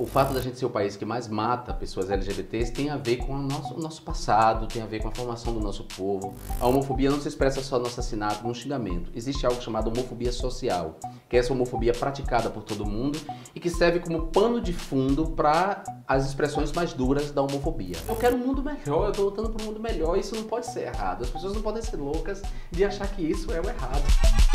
o fato da gente ser o país que mais mata pessoas LGBTs tem a ver com o nosso, o nosso passado, tem a ver com a formação do nosso povo. A homofobia não se expressa só no assassinato, no xingamento. Existe algo chamado homofobia social, que é essa homofobia praticada por todo mundo e que serve como pano de fundo para as expressões mais duras da homofobia. Eu quero um mundo melhor, eu estou lutando por um mundo melhor, isso não pode ser errado. As pessoas não podem ser loucas de achar que isso é o errado.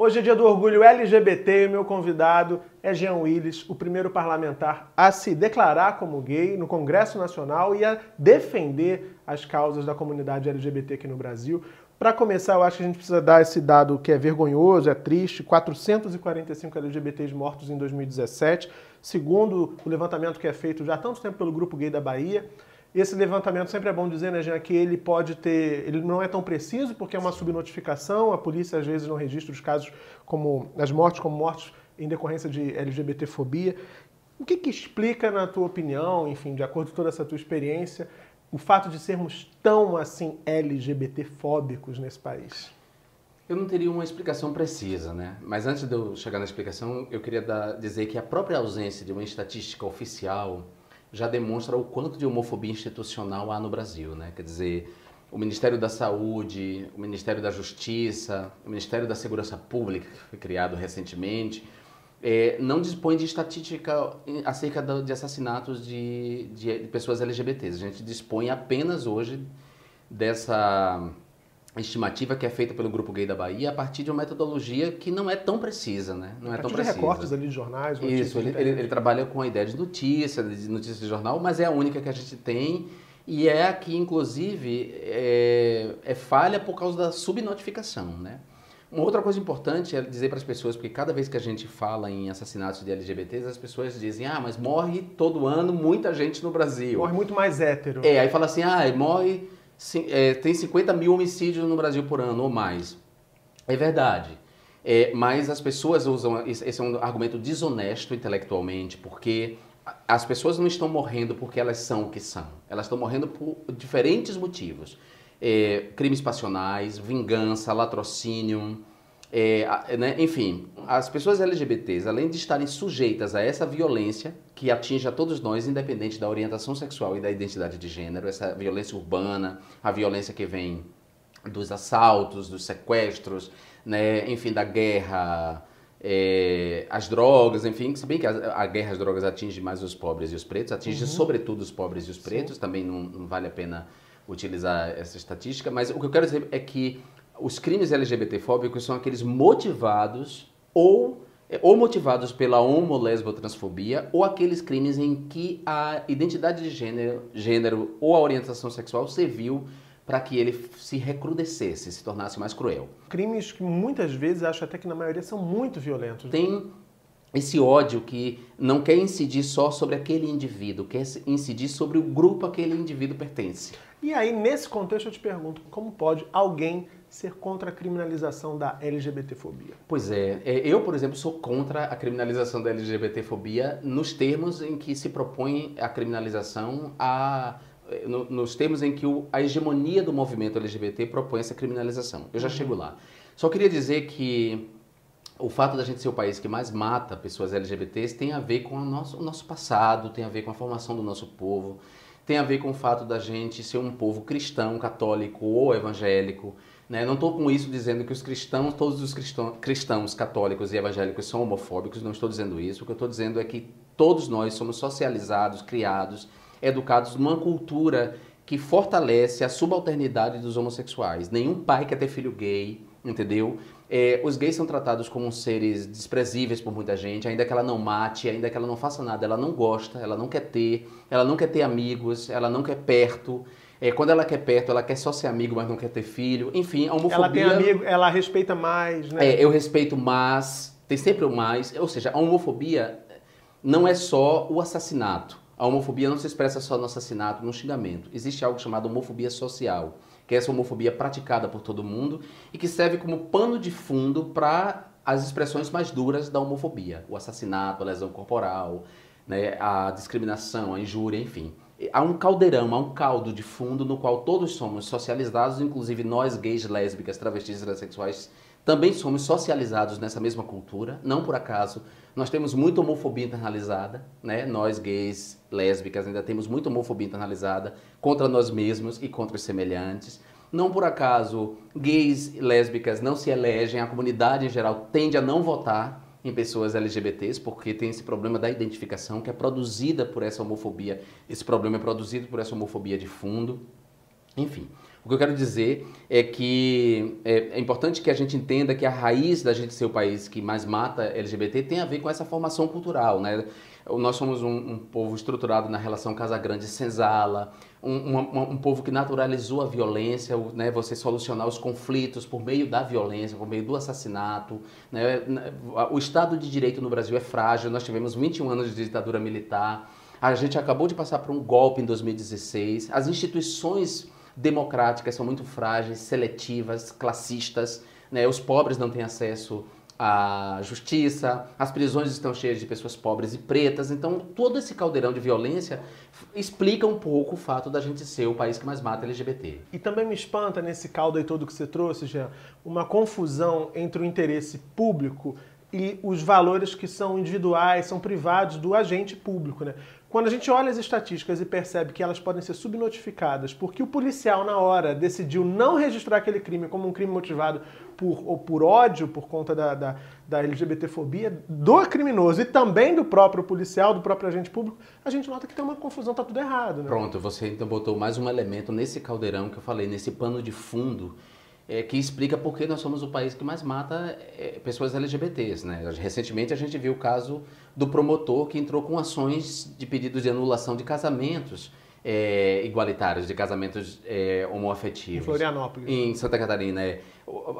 Hoje é dia do orgulho LGBT e meu convidado é Jean Willis, o primeiro parlamentar a se declarar como gay no Congresso Nacional e a defender as causas da comunidade LGBT aqui no Brasil. Para começar, eu acho que a gente precisa dar esse dado que é vergonhoso, é triste: 445 LGBTs mortos em 2017, segundo o levantamento que é feito já há tanto tempo pelo Grupo Gay da Bahia. Esse levantamento sempre é bom dizer, né, Jean, que ele pode ter. Ele não é tão preciso, porque é uma subnotificação, a polícia às vezes não registra os casos como. as mortes como mortes em decorrência de LGBTfobia. O que, que explica, na tua opinião, enfim, de acordo com toda essa tua experiência, o fato de sermos tão assim LGBTfóbicos nesse país? Eu não teria uma explicação precisa, né? Mas antes de eu chegar na explicação, eu queria dar, dizer que a própria ausência de uma estatística oficial já demonstra o quanto de homofobia institucional há no Brasil, né? Quer dizer, o Ministério da Saúde, o Ministério da Justiça, o Ministério da Segurança Pública, que foi criado recentemente, é, não dispõe de estatística acerca de assassinatos de, de, de pessoas LGBTs. A gente dispõe apenas hoje dessa estimativa que é feita pelo Grupo Gay da Bahia a partir de uma metodologia que não é tão precisa, né? Não é tão precisa. de recortes ali de jornais. Isso, ele, ele, ele, trabalha com a ideia de notícia, de notícia de jornal, mas é a única que a gente tem e é a que, inclusive, é, é falha por causa da subnotificação, né? Uma outra coisa importante é dizer para as pessoas, porque cada vez que a gente fala em assassinatos de LGBTs, as pessoas dizem, ah, mas morre todo ano muita gente no Brasil. Morre muito mais hétero. É, aí fala assim, ah, morre é, tem 50 mil homicídios no Brasil por ano ou mais. É verdade. É, mas as pessoas usam. Esse é um argumento desonesto intelectualmente, porque as pessoas não estão morrendo porque elas são o que são. Elas estão morrendo por diferentes motivos: é, crimes passionais, vingança, latrocínio. É, né, enfim, as pessoas LGBTs, além de estarem sujeitas a essa violência que atinge a todos nós, independente da orientação sexual e da identidade de gênero, essa violência urbana, a violência que vem dos assaltos, dos sequestros, né, enfim, da guerra, é, as drogas, enfim, se bem que a, a, guerra às drogas atinge mais os pobres e os pretos, atinge uhum. sobretudo os pobres e os pretos, Sim. também não, não vale a pena utilizar essa estatística, mas o que eu quero dizer é que os crimes LGBTfóbicos são aqueles motivados ou ou motivados pela homo, lesbo, transfobia, ou aqueles crimes em que a identidade de gênero, gênero ou a orientação sexual serviu para que ele se recrudescesse, se tornasse mais cruel. Crimes que muitas vezes, acho até que na maioria, são muito violentos. Tem esse ódio que não quer incidir só sobre aquele indivíduo, quer incidir sobre o grupo a que aquele indivíduo pertence. E aí, nesse contexto, eu te pergunto, como pode alguém ser contra a criminalização da LGBTfobia? Pois é, é, eu, por exemplo, sou contra a criminalização da LGBTfobia nos termos em que se propõe a criminalização a nos termos em que a hegemonia do movimento LGBT propõe essa criminalização. Eu já uhum. chego lá. Só queria dizer que o fato da gente ser o país que mais mata pessoas LGBTs tem a ver com o nosso, o nosso passado, tem a ver com a formação do nosso povo, tem a ver com o fato da gente ser um povo cristão, católico ou evangélico, né? Não estou com isso dizendo que os cristãos, todos os cristãos, cristãos católicos e evangélicos são homofóbicos, não estou dizendo isso. O que eu estou dizendo é que todos nós somos socializados, criados, educados numa cultura que fortalece a subalternidade dos homossexuais. Nenhum pai quer ter filho gay, entendeu? É, os gays são tratados como seres desprezíveis por muita gente, ainda que ela não mate, ainda que ela não faça nada, ela não gosta, ela não quer ter, ela não quer ter amigos, ela não quer perto. É, quando ela quer perto, ela quer só ser amigo, mas não quer ter filho. Enfim, a homofobia... Ela tem amigo, ela respeita mais, né? É, eu respeito mais, tem sempre o mais. Ou seja, a homofobia não é só o assassinato. A homofobia não se expressa só no assassinato, no xingamento. Existe algo chamado homofobia social, que é essa homofobia praticada por todo mundo e que serve como pano de fundo para as expressões mais duras da homofobia. O assassinato, a lesão corporal, né, a discriminação, a injúria, enfim há um caldeirão, há um caldo de fundo no qual todos somos socializados, inclusive nós gays, lésbicas, travestis transexuais também somos socializados nessa mesma cultura, não por acaso. Nós temos muita homofobia internalizada, né? Nós gays, lésbicas ainda temos muita homofobia internalizada contra nós mesmos e contra os semelhantes. Não por acaso gays e lésbicas não se elegem, a comunidade em geral tende a não votar em pessoas LGBTs, porque tem esse problema da identificação que é produzida por essa homofobia. Esse problema é produzido por essa homofobia de fundo. Enfim, o que eu quero dizer é que é, é, importante que a gente entenda que a raiz da gente ser o país que mais mata LGBT tem a ver com essa formação cultural, né? Nós somos um, um povo estruturado na relação Casa Grande Senzala, um, um, um, povo que naturalizou a violência, né? Você solucionar os conflitos por meio da violência, por meio do assassinato, né? O Estado de Direito no Brasil é frágil, nós tivemos 21 anos de ditadura militar, a gente acabou de passar por um golpe em 2016, as instituições democráticas são muito frágeis, seletivas, classistas. Né? Os pobres não têm acesso à justiça, as prisões estão cheias de pessoas pobres e pretas. Então, todo esse caldeirão de violência explica um pouco o fato da gente ser o país que mais mata LGBT. E também me espanta nesse caldo aí todo que você trouxe, Jean, uma confusão entre o interesse público e os valores que são individuais, são privados do agente público, né? Quando a gente olha as estatísticas e percebe que elas podem ser subnotificadas porque o policial, na hora, decidiu não registrar aquele crime como um crime motivado por, ou por ódio por conta da, da, da LGBTfobia do criminoso e também do próprio policial, do próprio agente público, a gente nota que tem uma confusão, tá tudo errado. Né? Pronto, você então botou mais um elemento nesse caldeirão que eu falei, nesse pano de fundo é, que explica por que nós somos o país que mais mata é, pessoas LGBTs. Né? Recentemente a gente viu o caso do promotor que entrou com ações de pedido de anulação de casamentos é, igualitários, de casamentos é, homoafetivos. Em Florianópolis. Em Santa Catarina. É.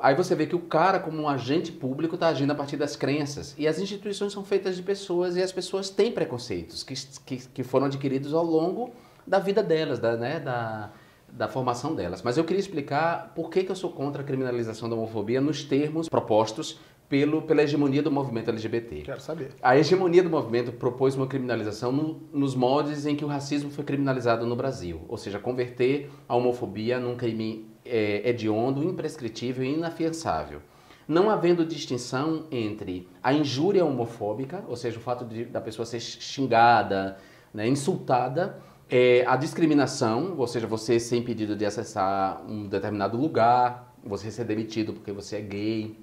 Aí você vê que o cara, como um agente público, está agindo a partir das crenças. E as instituições são feitas de pessoas e as pessoas têm preconceitos que, que, que foram adquiridos ao longo da vida delas, da, né, da, da formação delas. Mas eu queria explicar por que, que eu sou contra a criminalização da homofobia nos termos propostos pelo, pela hegemonia do movimento LGBT. Quero saber. A hegemonia do movimento propôs uma criminalização no, nos moldes em que o racismo foi criminalizado no Brasil, ou seja, converter a homofobia num crime é, hediondo, imprescritível e inafiançável. Não havendo distinção entre a injúria homofóbica, ou seja, o fato de, da pessoa ser xingada, né, insultada, é, a discriminação, ou seja, você ser impedido de acessar um determinado lugar, você ser demitido porque você é gay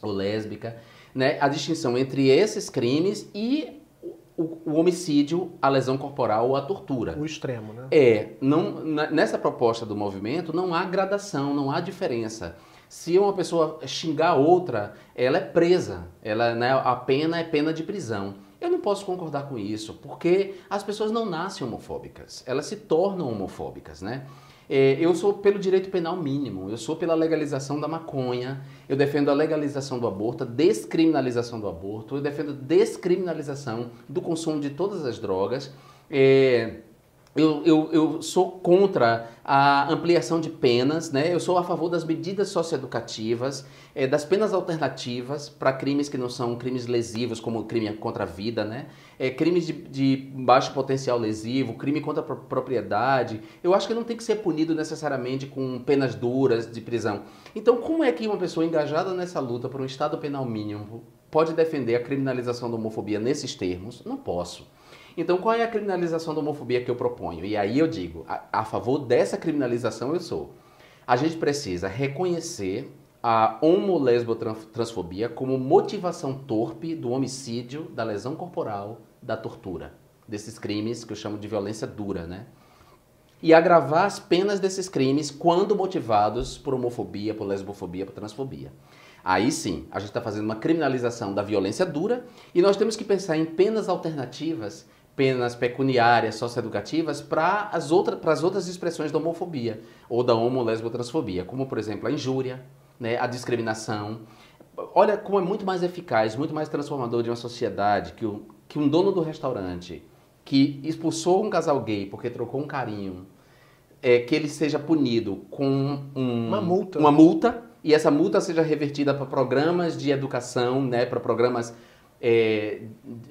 ou lésbica, né? A distinção entre esses crimes e o, o, homicídio, a lesão corporal ou a tortura. O extremo, né? É, não, nessa proposta do movimento não há gradação, não há diferença. Se uma pessoa xingar outra, ela é presa, ela, né, a pena é pena de prisão. Eu não posso concordar com isso, porque as pessoas não nascem homofóbicas, elas se tornam homofóbicas, né? É, eu sou pelo direito penal mínimo, eu sou pela legalização da maconha, eu defendo a legalização do aborto, a descriminalização do aborto, eu defendo a descriminalização do consumo de todas as drogas. É, eu, eu, eu, sou contra a ampliação de penas, né? eu sou a favor das medidas socioeducativas, é, das penas alternativas para crimes que não são crimes lesivos, como crime contra a vida, né? É, crimes de, de, baixo potencial lesivo, crime contra a propriedade. Eu acho que não tem que ser punido necessariamente com penas duras de prisão. Então, como é que uma pessoa engajada nessa luta por um Estado penal mínimo pode defender a criminalização da homofobia nesses termos? Não posso. Então, qual é a criminalização da homofobia que eu proponho? E aí eu digo, a, a favor dessa criminalização eu sou. A gente precisa reconhecer a homo-lesbo-transfobia como motivação torpe do homicídio, da lesão corporal, da tortura, desses crimes que eu chamo de violência dura, né? E agravar as penas desses crimes quando motivados por homofobia, por lesbofobia, por transfobia. Aí sim, a gente está fazendo uma criminalização da violência dura e nós temos que pensar em penas alternativas penas pecuniárias, socioeducativas para as, outra, as outras expressões da homofobia ou da homo-lesbo-transfobia, como, por exemplo, a injúria, né, a discriminação. Olha como é muito mais eficaz, muito mais transformador de uma sociedade que, o, que um dono do restaurante que expulsou um casal gay porque trocou um carinho, é, que ele seja punido com um, uma multa. Uma multa e essa multa seja revertida para programas de educação, né, para programas é,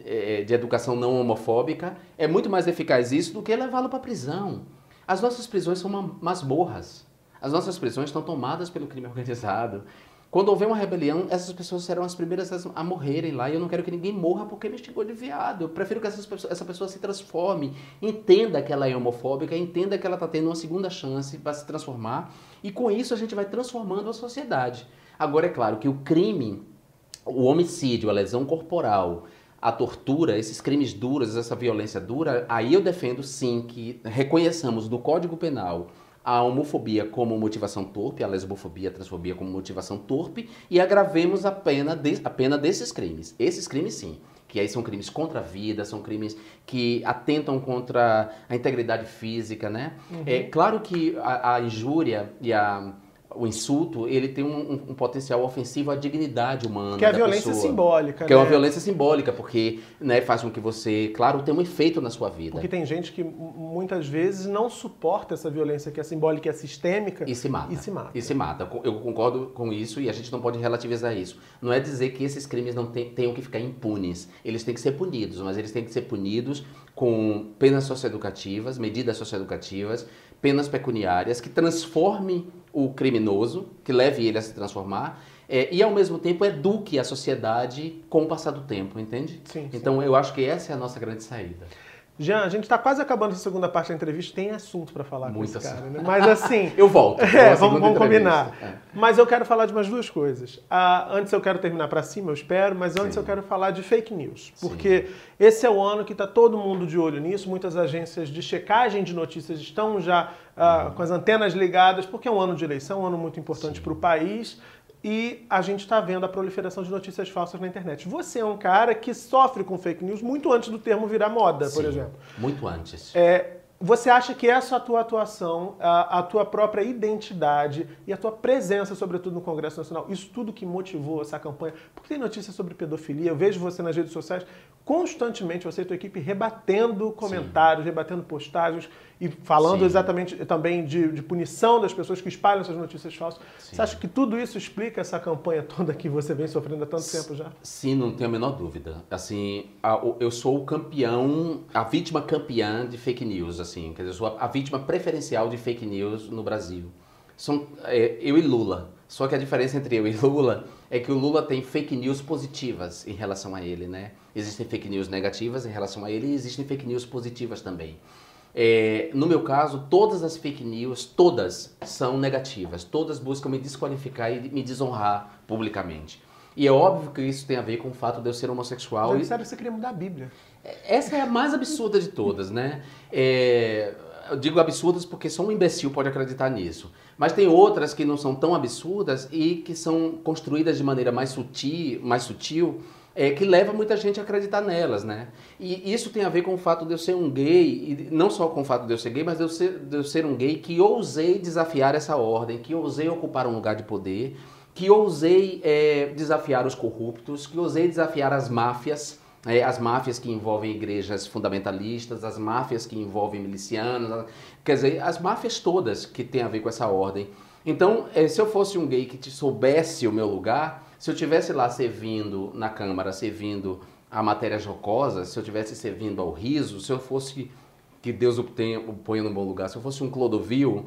é, de educação não homofóbica, é muito mais eficaz isso do que levá-lo para a prisão. As nossas prisões são masmorras. As nossas prisões estão tomadas pelo crime organizado. Quando houver uma rebelião, essas pessoas serão as primeiras a morrerem lá. E eu não quero que ninguém morra porque me xingou de viado. Eu prefiro que essa pessoa se transforme, entenda que ela é homofóbica, entenda que ela está tendo uma segunda chance para se transformar. E com isso a gente vai transformando a sociedade. Agora, é claro que o crime, o homicídio, a lesão corporal, a tortura, esses crimes duros, essa violência dura, aí eu defendo sim que reconheçamos do Código Penal a homofobia como motivação torpe, a lesbofobia, a transfobia como motivação torpe e agravemos a pena, de, a pena desses crimes. Esses crimes sim, que aí são crimes contra a vida, são crimes que atentam contra a integridade física, né? Uhum. É claro que a, a injúria e a o insulto, ele tem um, um, potencial ofensivo à dignidade humana. Que é a violência pessoa, simbólica. Que né? é uma né? violência simbólica, porque né, faz com que você, claro, tenha um efeito na sua vida. Porque tem gente que muitas vezes não suporta essa violência que é simbólica e é sistêmica. E se mata. E se mata. E se mata. Eu concordo com isso e a gente não pode relativizar isso. Não é dizer que esses crimes não tenham que ficar impunes. Eles têm que ser punidos, mas eles têm que ser punidos com penas socioeducativas, medidas socioeducativas, penas pecuniárias que transformem o criminoso, que leve ele a se transformar, é, e ao mesmo tempo eduque a sociedade com o passar do tempo, entende? Sim, então sim. eu acho que essa é a nossa grande saída. Jean, a gente está quase acabando a segunda parte da entrevista, tem assunto para falar Muito com esse assunto. cara, né? Mas assim... eu volto. É, vamos, vamos combinar. É. Mas eu quero falar de umas duas coisas. Ah, antes eu quero terminar para cima, eu espero, mas antes Sim. eu quero falar de fake news. Porque Sim. esse é o ano que está todo mundo de olho nisso, muitas agências de checagem de notícias estão já ah, uhum. com as antenas ligadas, porque é um ano de eleição, um ano muito importante para o país e a gente está vendo a proliferação de notícias falsas na internet. Você é um cara que sofre com fake news muito antes do termo virar moda, Sim, por exemplo. Muito antes. É, você acha que essa tua atuação, a, a, tua própria identidade e a tua presença, sobretudo no Congresso Nacional, isso tudo que motivou essa campanha? Porque tem notícias sobre pedofilia, eu vejo você nas redes sociais constantemente, você e a tua equipe, rebatendo comentários, Sim. rebatendo postagens e falando Sim. exatamente também de, de, punição das pessoas que espalham essas notícias falsas. Sim. Você acha que tudo isso explica essa campanha toda que você vem sofrendo há tanto tempo já? Sim, não tenho a menor dúvida. Assim, eu sou o campeão, a vítima campeã de fake news, assim, quer dizer, eu sou a vítima preferencial de fake news no Brasil. São é, eu e Lula. Só que a diferença entre eu e Lula é que o Lula tem fake news positivas em relação a ele, né? Existem fake news negativas em relação a ele e existem fake news positivas também. É, no meu caso, todas as fake news, todas são negativas, todas buscam me desqualificar e me desonrar publicamente. E é óbvio que isso tem a ver com o fato de eu ser homossexual. Já disseram que você queria mudar a Bíblia. Essa é a mais absurda de todas, né? É, eu digo absurdas porque só um imbecil pode acreditar nisso. Mas tem outras que não são tão absurdas e que são construídas de maneira mais sutil, mais sutil é, que leva muita gente a acreditar nelas, né? E isso tem a ver com o fato de eu ser um gay, e não só com o fato de eu ser gay, mas de eu ser, de eu ser um gay que ousei desafiar essa ordem, que ousei ocupar um lugar de poder, que ousei é, desafiar os corruptos, que ousei desafiar as máfias, é, as máfias que envolvem igrejas fundamentalistas, as máfias que envolvem milicianos, quer dizer, as máfias todas que têm a ver com essa ordem. Então, é, se eu fosse um gay que soubesse o meu lugar, se eu tivesse lá servindo na Câmara, servindo a matéria jocosa, se eu tivesse servindo ao riso, se eu fosse, que Deus o, tenha, o ponha no bom lugar, se eu fosse um Clodovil,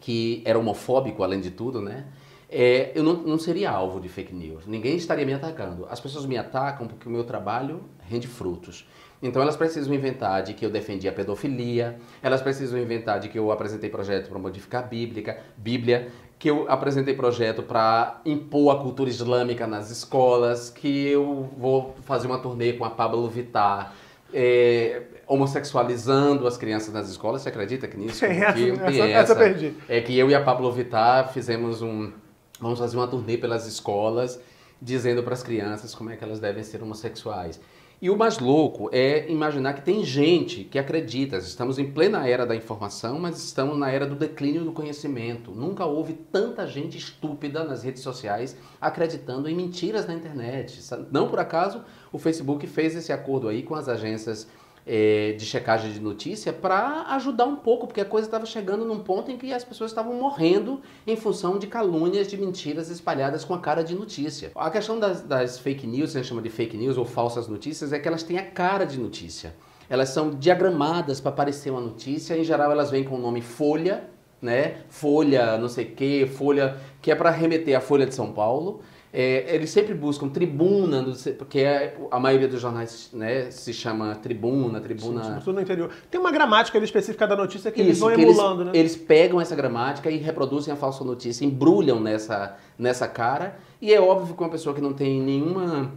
que era homofóbico além de tudo, né? É, eu não, não, seria alvo de fake news. Ninguém estaria me atacando. As pessoas me atacam porque o meu trabalho rende frutos. Então elas precisam inventar de que eu defendi a pedofilia, elas precisam inventar de que eu apresentei projeto para modificar a Bíblia, Bíblia, que eu apresentei projeto para impor a cultura islâmica nas escolas, que eu vou fazer uma turnê com a Pablo Vittar, é, homossexualizando as crianças nas escolas. Você acredita que nisso? Tem essa, essa, essa perdi. É que eu e a Pablo Vittar fizemos um... Vamos fazer uma turnê pelas escolas, dizendo para as crianças como é que elas devem ser homossexuais. E o mais louco é imaginar que tem gente que acredita. Estamos em plena era da informação, mas estamos na era do declínio do conhecimento. Nunca houve tanta gente estúpida nas redes sociais acreditando em mentiras na internet. Não por acaso o Facebook fez esse acordo aí com as agências é, de checagem de notícia para ajudar um pouco, porque a coisa estava chegando num ponto em que as pessoas estavam morrendo em função de calúnias, de mentiras espalhadas com a cara de notícia. A questão das, das fake news, a gente chama de fake news ou falsas notícias, é que elas têm a cara de notícia. Elas são diagramadas para parecer uma notícia, em geral elas vêm com o nome folha, né? Folha, não sei o quê, Folha, que é para remeter à Folha de São Paulo. É, eles sempre buscam tribuna, porque é, a maioria dos jornais né, se chama tribuna, tribuna. Sim, sobretudo no interior. Tem uma gramática específica da notícia que Isso, eles vão emulando, eles, né? Eles pegam essa gramática e reproduzem a falsa notícia, embrulham nessa, nessa cara. E é óbvio que uma pessoa que não tem nenhuma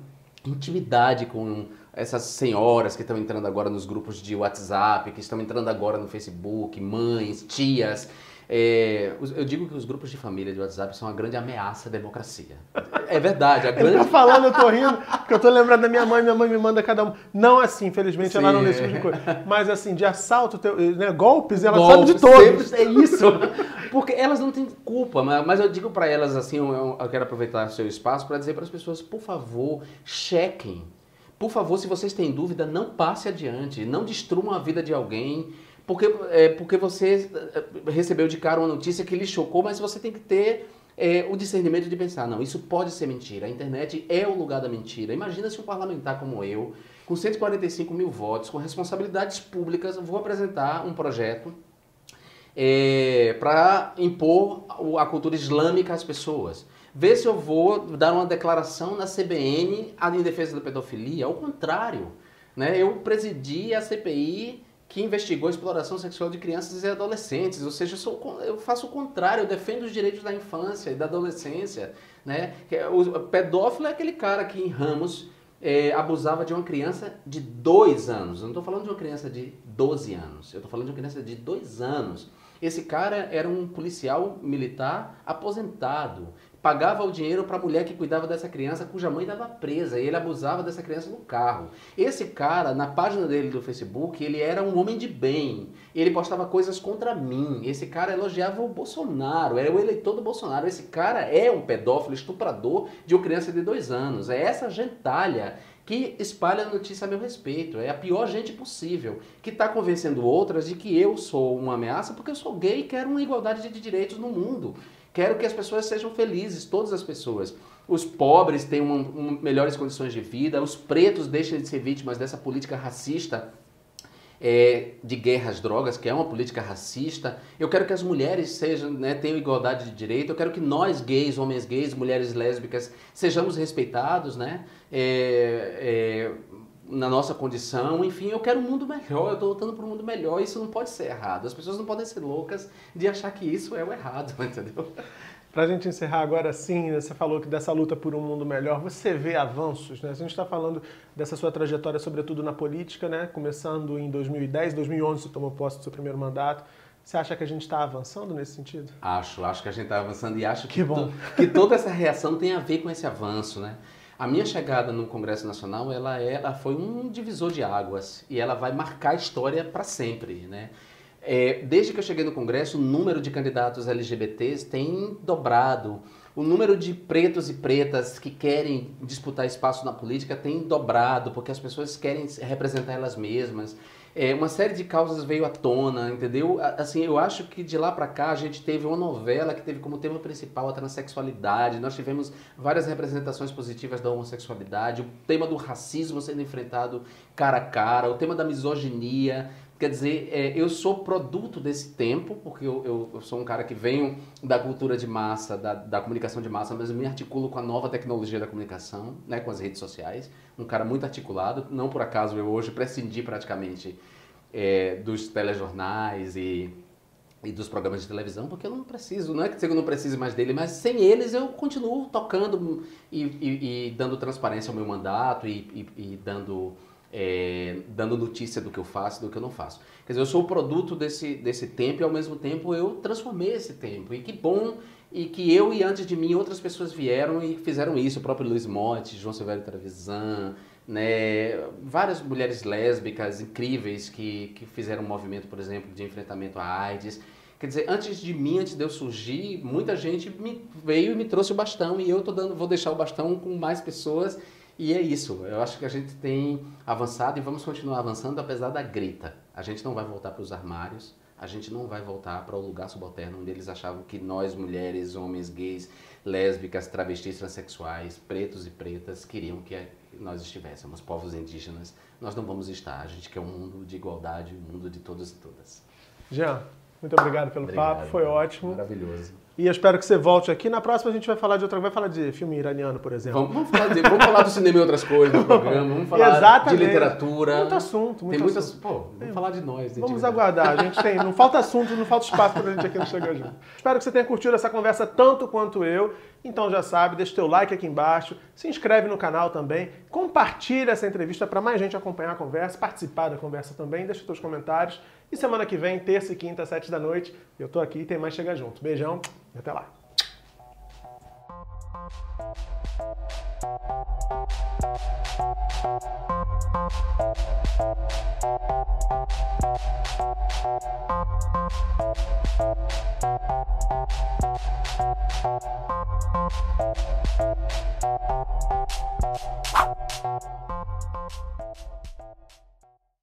intimidade com essas senhoras que estão entrando agora nos grupos de WhatsApp, que estão entrando agora no Facebook, mães, tias é, eu digo que os grupos de família de WhatsApp são uma grande ameaça à democracia. É verdade. A grande... Ele tá falando, eu tô rindo, porque eu tô lembrando da minha mãe, minha mãe me manda cada um. Não assim, infelizmente, Sim. ela não nesse tipo de coisa. Mas assim, de assalto, né, golpes, ela golpes, sabe de todos. Sempre, é isso. Porque elas não têm culpa, mas eu digo para elas assim, eu, eu quero aproveitar o seu espaço para dizer para as pessoas, por favor, chequem. Por favor, se vocês têm dúvida, não passe adiante, não destruam a vida de alguém porque, é, porque você é, recebeu de cara uma notícia que lhe chocou, mas você tem que ter é, o discernimento de pensar, não, isso pode ser mentira, a internet é o lugar da mentira. Imagina se um parlamentar como eu, com 145 mil votos, com responsabilidades públicas, vou apresentar um projeto é, para impor a cultura islâmica às pessoas. Ver se eu vou dar uma declaração na CBN em defesa da pedofilia. Ao contrário, né? eu presidi a CPI que investigou a exploração sexual de crianças e adolescentes. Ou seja, eu, sou, eu faço o contrário, eu defendo os direitos da infância e da adolescência. Né? É, o pedófilo é aquele cara que em Ramos é, abusava de uma criança de dois anos. Eu não estou falando de uma criança de 12 anos, eu estou falando de uma criança de dois anos. Esse cara era um policial militar aposentado pagava o dinheiro para a mulher que cuidava dessa criança, cuja mãe estava presa, e ele abusava dessa criança no carro. Esse cara, na página dele do Facebook, ele era um homem de bem. Ele postava coisas contra mim. Esse cara elogiava o Bolsonaro, era o eleitor do Bolsonaro. Esse cara é um pedófilo, estuprador de uma criança de dois anos. É essa gentalha que espalha notícia a meu respeito. É a pior gente possível, que está convencendo outras de que eu sou uma ameaça porque eu sou gay e quero uma igualdade de direitos no mundo. Quero que as pessoas sejam felizes, todas as pessoas. Os pobres tenham uma, uma, melhores condições de vida, os pretos deixem de ser vítimas dessa política racista é, de guerra às drogas, que é uma política racista. Eu quero que as mulheres sejam, né, tenham igualdade de direito. Eu quero que nós, gays, homens gays, mulheres lésbicas, sejamos respeitados, né? É, é, na nossa condição, enfim, eu quero um mundo melhor, eu estou lutando por um mundo melhor, isso não pode ser errado. As pessoas não podem ser loucas de achar que isso é o errado, entendeu? Para a gente encerrar agora sim, você falou que dessa luta por um mundo melhor, você vê avanços, né? A gente está falando dessa sua trajetória, sobretudo na política, né? Começando em 2010, 2011 você tomou posse do seu primeiro mandato. Você acha que a gente está avançando nesse sentido? Acho, acho que a gente está avançando e acho que, que, to, que toda essa reação tem a ver com esse avanço, né? A minha chegada no Congresso Nacional, ela, é, ela foi um divisor de águas e ela vai marcar a história para sempre, né? É, desde que eu cheguei no Congresso, o número de candidatos LGBTs tem dobrado. O número de pretos e pretas que querem disputar espaço na política tem dobrado, porque as pessoas querem representar elas mesmas. É, uma série de causas veio à tona, entendeu? Assim, eu acho que de lá para cá a gente teve uma novela que teve como tema principal a transexualidade. Nós tivemos várias representações positivas da homossexualidade, o tema do racismo sendo enfrentado cara a cara, o tema da misoginia. Quer dizer, é, eu sou produto desse tempo, porque eu, eu, eu, sou um cara que venho da cultura de massa, da, da comunicação de massa, mas eu me articulo com a nova tecnologia da comunicação, né, com as redes sociais. Um cara muito articulado. Não por acaso eu hoje prescindi praticamente é, dos telejornais e, e dos programas de televisão, porque eu não preciso, não é que eu não precise mais dele, mas sem eles eu continuo tocando e, e, e dando transparência ao meu mandato e, e dando é, dando notícia do que eu faço e do que eu não faço. Quer dizer, eu sou o produto desse, desse tempo e ao mesmo tempo eu transformei esse tempo. E que bom e que eu e antes de mim outras pessoas vieram e fizeram isso. O próprio Luiz Motti, João Silvério Travisan, né, várias mulheres lésbicas incríveis que, que fizeram um movimento, por exemplo, de enfrentamento à AIDS. Quer dizer, antes de mim, antes de eu surgir, muita gente me veio e me trouxe o bastão e eu tô dando, vou deixar o bastão com mais pessoas e é isso. Eu acho que a gente tem avançado e vamos continuar avançando apesar da grita. A gente não vai voltar para os armários, a gente não vai voltar para o lugar subalterno onde eles achavam que nós, mulheres, homens, gays, lésbicas, travestis, transexuais, pretos e pretas, queriam que nós estivéssemos, povos indígenas. Nós não vamos estar. A gente quer um mundo de igualdade, um mundo de todos e todas. Jean, Muito obrigado pelo Obrigado, papo, foi ótimo. Maravilhoso. E eu espero que você volte aqui. Na próxima a gente vai falar de outra, vai falar de filme iraniano, por exemplo. Vamos, vamos falar, de- vamos falar do cinema e outras coisas no programa, vamos falar Exatamente. de literatura. Muito assunto, muito Tem muitas. assunto. Pô, vamos falar de nós. de Vamos aguardar, a gente tem, não falta assunto, não falta espaço pra gente aqui no Chega Junto. Espero que você tenha curtido essa conversa tanto quanto eu. Então já sabe, deixa o teu like aqui embaixo, se inscreve no canal também, compartilha essa entrevista para mais gente acompanhar a conversa, participar da conversa também, deixa os teus comentários. E semana que vem, terça e quinta, sete da noite, eu tô aqui e tem mais Chega Junto. Beijão e até lá. Thank